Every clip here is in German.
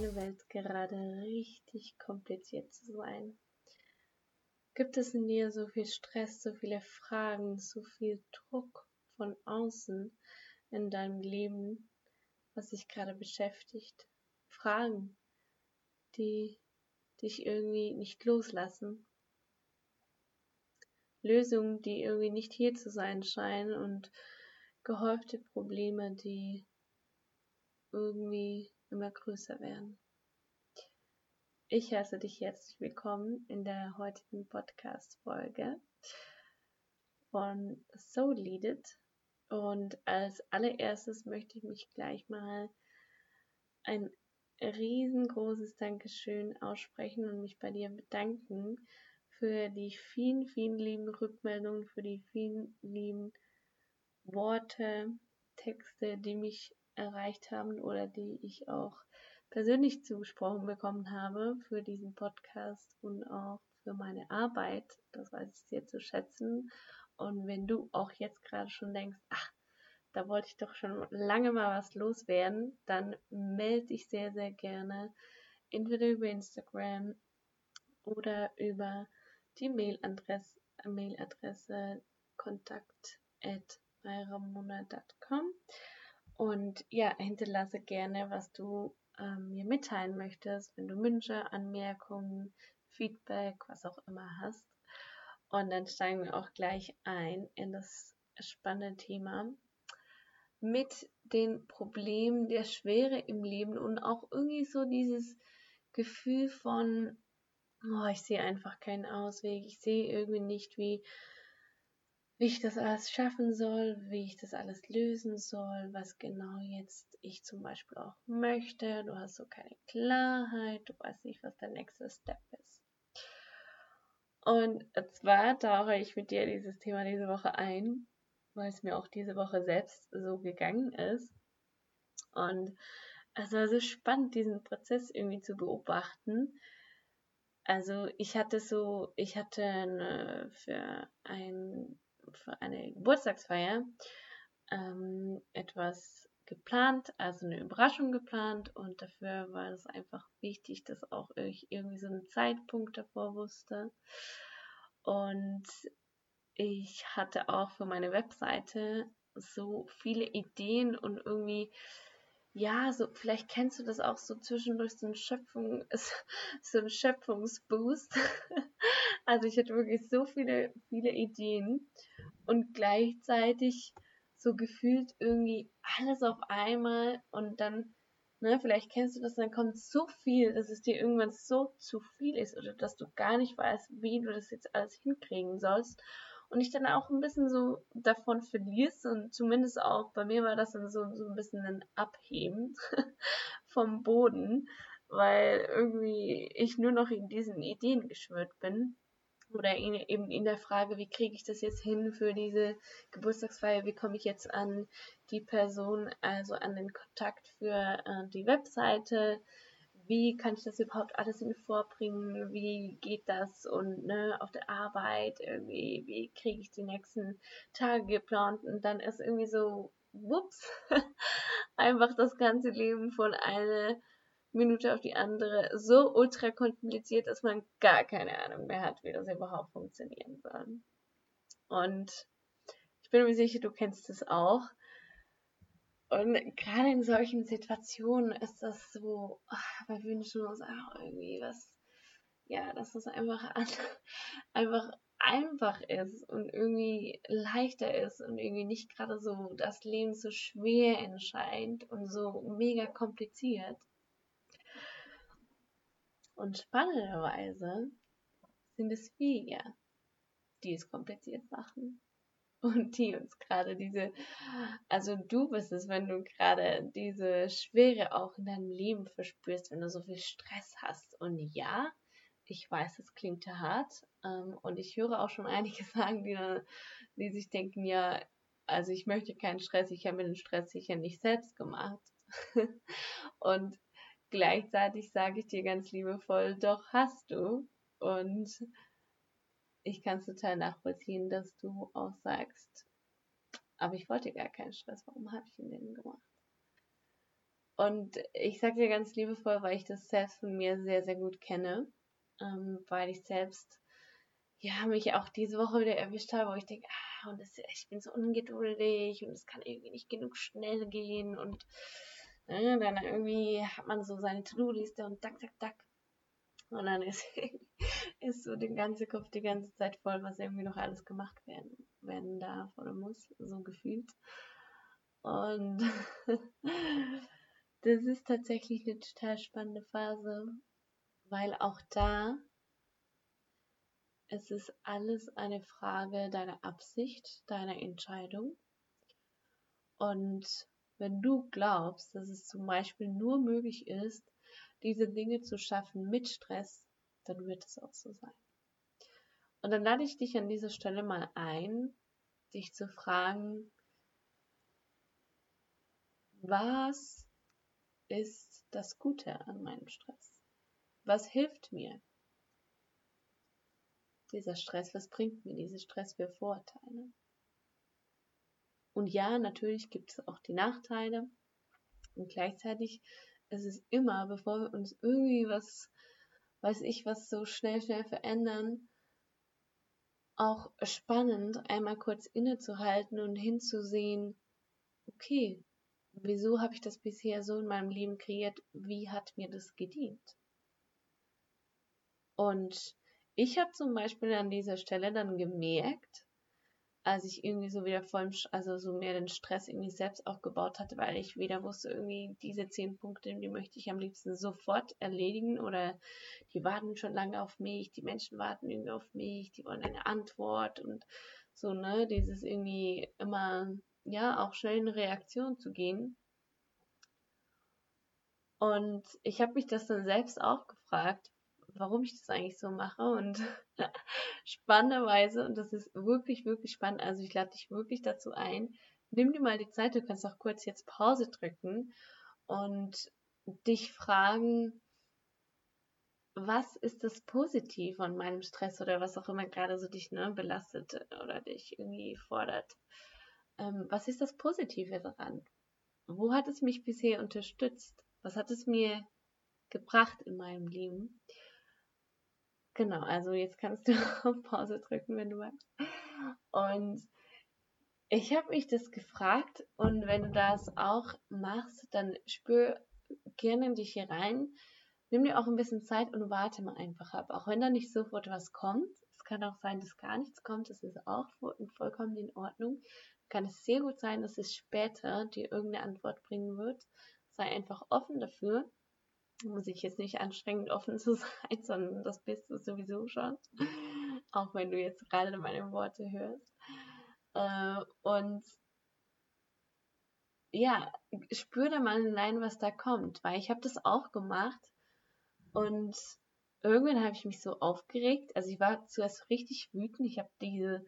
deine Welt gerade richtig kompliziert zu sein? Gibt es in dir so viel Stress, so viele Fragen, so viel Druck von außen in deinem Leben, was dich gerade beschäftigt? Fragen, die dich irgendwie nicht loslassen. Lösungen, die irgendwie nicht hier zu sein scheinen und gehäufte Probleme, die irgendwie immer größer werden. Ich heiße dich herzlich willkommen in der heutigen Podcast-Folge von So Lead It. Und als allererstes möchte ich mich gleich mal ein riesengroßes Dankeschön aussprechen und mich bei dir bedanken für die vielen, vielen lieben Rückmeldungen, für die vielen lieben Worte, Texte, die mich erreicht haben oder die ich auch persönlich zugesprochen bekommen habe für diesen Podcast und auch für meine Arbeit. Das weiß ich sehr zu schätzen. Und wenn du auch jetzt gerade schon denkst, ach, da wollte ich doch schon lange mal was loswerden, dann melde dich sehr, sehr gerne entweder über Instagram oder über die Mailadresse, Mailadresse kontakt at und ja, hinterlasse gerne, was du ähm, mir mitteilen möchtest, wenn du Wünsche, Anmerkungen, Feedback, was auch immer hast. Und dann steigen wir auch gleich ein in das spannende Thema mit den Problemen der Schwere im Leben und auch irgendwie so dieses Gefühl von, oh, ich sehe einfach keinen Ausweg, ich sehe irgendwie nicht, wie wie ich das alles schaffen soll, wie ich das alles lösen soll, was genau jetzt ich zum Beispiel auch möchte. Du hast so keine Klarheit, du weißt nicht, was der nächste Step ist. Und zwar tauche ich mit dir dieses Thema diese Woche ein, weil es mir auch diese Woche selbst so gegangen ist. Und es war so spannend, diesen Prozess irgendwie zu beobachten. Also ich hatte so, ich hatte eine, für ein für eine Geburtstagsfeier ähm, etwas geplant, also eine Überraschung geplant und dafür war es einfach wichtig, dass auch ich irgendwie so einen Zeitpunkt davor wusste. Und ich hatte auch für meine Webseite so viele Ideen und irgendwie, ja, so, vielleicht kennst du das auch so zwischendurch so ein Schöpfung, so ein Schöpfungsboost. Also ich hatte wirklich so viele, viele Ideen und gleichzeitig so gefühlt irgendwie alles auf einmal und dann, ne, vielleicht kennst du das, dann kommt so viel, dass es dir irgendwann so zu viel ist oder dass du gar nicht weißt, wie du das jetzt alles hinkriegen sollst und ich dann auch ein bisschen so davon verlierst und zumindest auch bei mir war das dann so, so ein bisschen ein Abheben vom Boden, weil irgendwie ich nur noch in diesen Ideen geschwört bin oder eben in der Frage, wie kriege ich das jetzt hin für diese Geburtstagsfeier, wie komme ich jetzt an die Person, also an den Kontakt für äh, die Webseite, wie kann ich das überhaupt alles in vorbringen, wie geht das? Und ne, auf der Arbeit, irgendwie, wie kriege ich die nächsten Tage geplant? Und dann ist irgendwie so, whoops, einfach das ganze Leben von einer Minute auf die andere so ultra kompliziert, dass man gar keine Ahnung mehr hat, wie das überhaupt funktionieren soll. Und ich bin mir sicher, du kennst es auch. Und gerade in solchen Situationen ist das so, ach, wir wünschen uns auch irgendwie was, ja, dass es einfach, an, einfach einfach ist und irgendwie leichter ist und irgendwie nicht gerade so das Leben so schwer entscheidet und so mega kompliziert. Und spannenderweise sind es wir, die es kompliziert machen. Und die uns gerade diese, also du bist es, wenn du gerade diese Schwere auch in deinem Leben verspürst, wenn du so viel Stress hast. Und ja, ich weiß, es klingt hart. Ähm, und ich höre auch schon einige sagen, die, die sich denken, ja, also ich möchte keinen Stress, ich habe mir den Stress sicher nicht selbst gemacht. und Gleichzeitig sage ich dir ganz liebevoll, doch hast du. Und ich kann es total nachvollziehen, dass du auch sagst, aber ich wollte gar keinen Stress, warum habe ich ihn denn gemacht? Und ich sage dir ganz liebevoll, weil ich das selbst von mir sehr, sehr gut kenne, ähm, weil ich selbst ja mich auch diese Woche wieder erwischt habe, wo ich denke, ah, und das, ich bin so ungeduldig und es kann irgendwie nicht genug schnell gehen und äh, dann irgendwie hat man so seine To-Do-Liste und dack, dack, dack. Und dann ist, ist so der ganze Kopf die ganze Zeit voll, was irgendwie noch alles gemacht werden, werden darf oder muss, so gefühlt. Und das ist tatsächlich eine total spannende Phase, weil auch da es ist alles eine Frage deiner Absicht, deiner Entscheidung. Und wenn du glaubst, dass es zum Beispiel nur möglich ist, diese Dinge zu schaffen mit Stress, dann wird es auch so sein. Und dann lade ich dich an dieser Stelle mal ein, dich zu fragen, was ist das Gute an meinem Stress? Was hilft mir? Dieser Stress, was bringt mir dieser Stress für Vorteile? Und ja, natürlich gibt es auch die Nachteile. Und gleichzeitig ist es immer, bevor wir uns irgendwie was, weiß ich, was so schnell, schnell verändern, auch spannend, einmal kurz innezuhalten und hinzusehen, okay, wieso habe ich das bisher so in meinem Leben kreiert? Wie hat mir das gedient? Und ich habe zum Beispiel an dieser Stelle dann gemerkt, als ich irgendwie so wieder voll, also so mehr den Stress irgendwie selbst aufgebaut hatte, weil ich wieder wusste, irgendwie diese zehn Punkte, die möchte ich am liebsten sofort erledigen oder die warten schon lange auf mich, die Menschen warten irgendwie auf mich, die wollen eine Antwort und so, ne, dieses irgendwie immer, ja, auch schnell in Reaktion zu gehen. Und ich habe mich das dann selbst auch gefragt, warum ich das eigentlich so mache und spannenderweise, und das ist wirklich, wirklich spannend, also ich lade dich wirklich dazu ein, nimm dir mal die Zeit, du kannst auch kurz jetzt Pause drücken und dich fragen, was ist das Positive an meinem Stress oder was auch immer gerade so dich ne, belastet oder dich irgendwie fordert? Ähm, was ist das Positive daran? Wo hat es mich bisher unterstützt? Was hat es mir gebracht in meinem Leben? Genau, also jetzt kannst du auf Pause drücken, wenn du magst. Und ich habe mich das gefragt und wenn du das auch machst, dann spür gerne in dich hier rein. Nimm dir auch ein bisschen Zeit und warte mal einfach ab. Auch wenn da nicht sofort was kommt. Es kann auch sein, dass gar nichts kommt. Das ist auch vollkommen in Ordnung. Kann es sehr gut sein, dass es später dir irgendeine Antwort bringen wird. Sei einfach offen dafür muss ich jetzt nicht anstrengend offen zu sein, sondern das bist du sowieso schon. Auch wenn du jetzt gerade meine Worte hörst. Äh, und ja, spür da mal allein, was da kommt, weil ich habe das auch gemacht und irgendwann habe ich mich so aufgeregt. Also ich war zuerst richtig wütend. Ich habe diese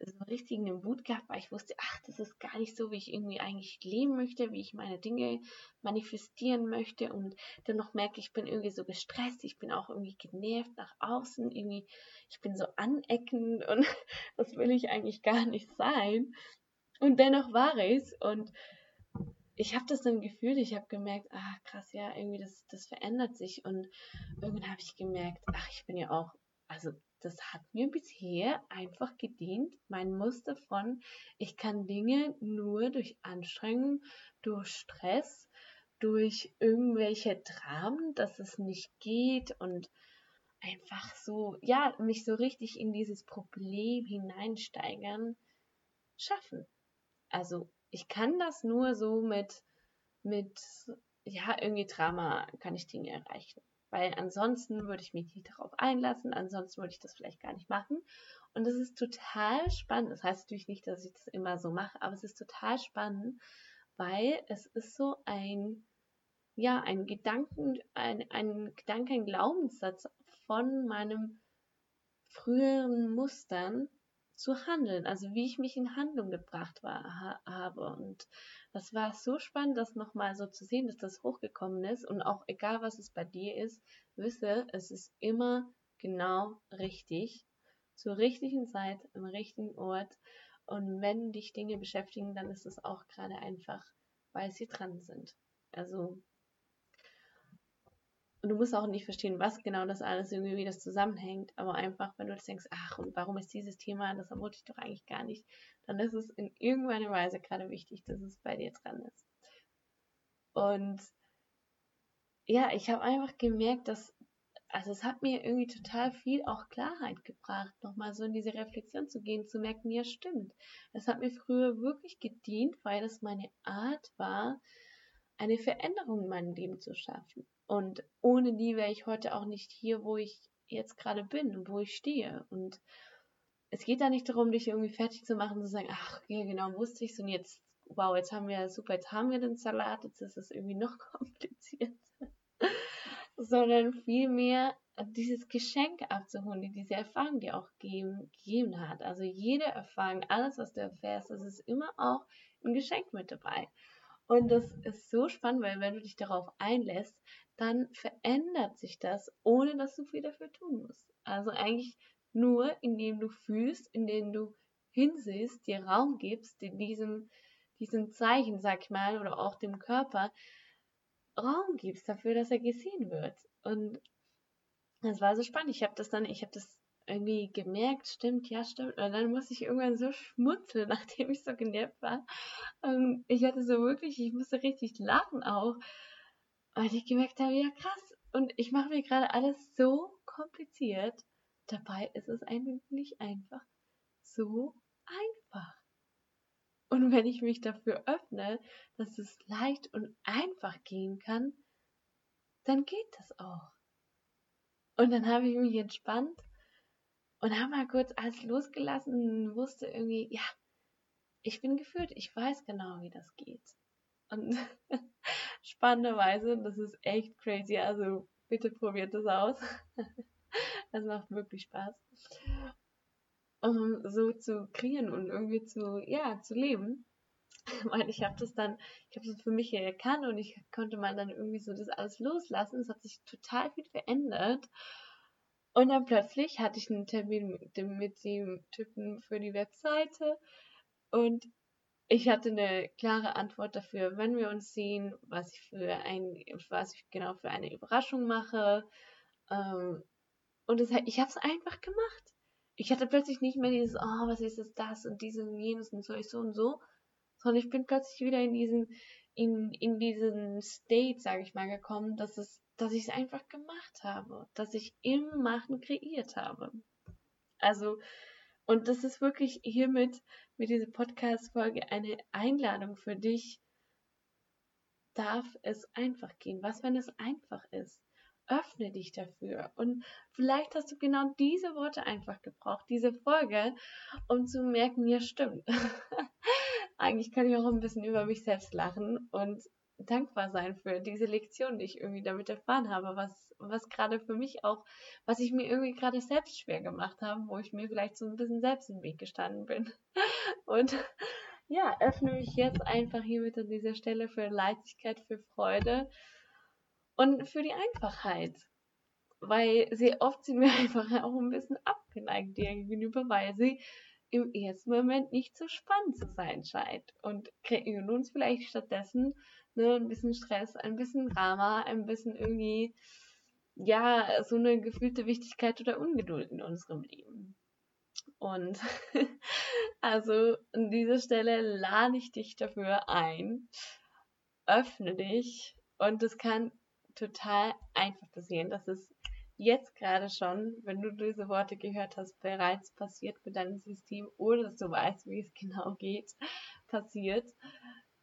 so einen Wut gehabt, weil ich wusste, ach, das ist gar nicht so, wie ich irgendwie eigentlich leben möchte, wie ich meine Dinge manifestieren möchte. Und dennoch merke ich, bin irgendwie so gestresst, ich bin auch irgendwie genervt nach außen, irgendwie, ich bin so aneckend und das will ich eigentlich gar nicht sein. Und dennoch war es und ich habe das dann gefühlt, ich habe gemerkt, ah krass, ja, irgendwie das, das verändert sich. Und irgendwann habe ich gemerkt, ach, ich bin ja auch, also das hat mir bisher einfach gedient, mein Muster von, ich kann Dinge nur durch Anstrengung, durch Stress, durch irgendwelche Dramen, dass es nicht geht und einfach so, ja, mich so richtig in dieses Problem hineinsteigern, schaffen. Also ich kann das nur so mit, mit, ja, irgendwie Drama kann ich Dinge erreichen. Weil ansonsten würde ich mich nicht darauf einlassen, ansonsten würde ich das vielleicht gar nicht machen. Und das ist total spannend. Das heißt natürlich nicht, dass ich das immer so mache, aber es ist total spannend, weil es ist so ein, ja, ein Gedanken, ein, ein Gedanke, ein Glaubenssatz von meinem früheren Mustern, zu handeln, also wie ich mich in Handlung gebracht war, ha, habe. Und das war so spannend, das nochmal so zu sehen, dass das hochgekommen ist. Und auch egal, was es bei dir ist, wisse, es ist immer genau richtig, zur richtigen Zeit, am richtigen Ort. Und wenn dich Dinge beschäftigen, dann ist es auch gerade einfach, weil sie dran sind. Also und du musst auch nicht verstehen, was genau das alles irgendwie wie das zusammenhängt, aber einfach, wenn du jetzt denkst, ach, und warum ist dieses Thema, das wollte ich doch eigentlich gar nicht, dann ist es in irgendeiner Weise gerade wichtig, dass es bei dir dran ist. Und ja, ich habe einfach gemerkt, dass, also es hat mir irgendwie total viel auch Klarheit gebracht, nochmal so in diese Reflexion zu gehen, zu merken, ja, stimmt. Es hat mir früher wirklich gedient, weil das meine Art war, eine Veränderung in meinem Leben zu schaffen. Und ohne die wäre ich heute auch nicht hier, wo ich jetzt gerade bin und wo ich stehe. Und es geht da nicht darum, dich irgendwie fertig zu machen, zu sagen, ach, ja, genau, wusste ich's und jetzt, wow, jetzt haben wir, super, jetzt haben wir den Salat, jetzt ist es irgendwie noch komplizierter. Sondern vielmehr dieses Geschenk abzuholen, die diese Erfahrung dir auch gegeben, gegeben hat. Also jede Erfahrung, alles, was du erfährst, das ist immer auch ein Geschenk mit dabei. Und das ist so spannend, weil wenn du dich darauf einlässt, dann verändert sich das, ohne dass du viel dafür tun musst. Also eigentlich nur, indem du fühlst, indem du hinsiehst, dir Raum gibst, in diesem, diesem Zeichen, sag ich mal, oder auch dem Körper Raum gibst dafür, dass er gesehen wird. Und das war so spannend. Ich habe das dann, ich habe das irgendwie gemerkt, stimmt, ja, stimmt. Und dann musste ich irgendwann so schmunzeln, nachdem ich so genervt war. Und ich hatte so wirklich, ich musste richtig lachen auch, weil ich gemerkt habe, ja krass. Und ich mache mir gerade alles so kompliziert. Dabei ist es eigentlich einfach so einfach. Und wenn ich mich dafür öffne, dass es leicht und einfach gehen kann, dann geht das auch. Und dann habe ich mich entspannt und habe mal kurz alles losgelassen und wusste irgendwie, ja, ich bin geführt, ich weiß genau, wie das geht. Und spannenderweise, das ist echt crazy. Also bitte probiert das aus. das macht wirklich Spaß. Um so zu kreieren und irgendwie zu, ja, zu leben. Weil ich habe das dann, ich habe das für mich erkannt und ich konnte mal dann irgendwie so das alles loslassen. Es hat sich total viel verändert. Und dann plötzlich hatte ich einen Termin mit dem, mit dem Typen für die Webseite und ich hatte eine klare Antwort dafür, wenn wir uns sehen, was ich für ein, was ich genau für eine Überraschung mache. Ähm, und das, ich habe es einfach gemacht. Ich hatte plötzlich nicht mehr dieses, oh, was ist es das und dieses und jenes und so, ich so und so, sondern ich bin plötzlich wieder in diesen, in, in diesen State, sage ich mal, gekommen, dass es, dass ich es einfach gemacht habe, dass ich im Machen kreiert habe. Also, und das ist wirklich hiermit mit dieser Podcast-Folge eine Einladung für dich. Darf es einfach gehen? Was, wenn es einfach ist? Öffne dich dafür. Und vielleicht hast du genau diese Worte einfach gebraucht, diese Folge, um zu merken, ja, stimmt. Eigentlich kann ich auch ein bisschen über mich selbst lachen und dankbar sein für diese Lektion, die ich irgendwie damit erfahren habe, was, was gerade für mich auch, was ich mir irgendwie gerade selbst schwer gemacht habe, wo ich mir vielleicht so ein bisschen selbst im Weg gestanden bin. Und ja, öffne mich jetzt einfach hiermit an dieser Stelle für Leichtigkeit, für Freude und für die Einfachheit. Weil sehr oft sind wir einfach auch ein bisschen abgeneigt gegenüber, weil sie im ersten Moment nicht so spannend zu sein scheint und kreieren uns vielleicht stattdessen ne, ein bisschen Stress, ein bisschen Drama, ein bisschen irgendwie, ja, so eine gefühlte Wichtigkeit oder Ungeduld in unserem Leben. Und also an dieser Stelle lade ich dich dafür ein, öffne dich und es kann total einfach passieren. Das ist jetzt gerade schon, wenn du diese Worte gehört hast, bereits passiert mit deinem System, ohne dass du weißt, wie es genau geht, passiert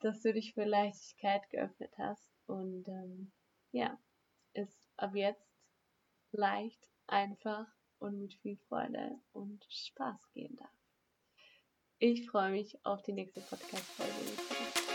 dass du dich für Leichtigkeit geöffnet hast und ähm, ja, es ab jetzt leicht, einfach und mit viel Freude und Spaß gehen darf. Ich freue mich auf die nächste Podcast-Folge.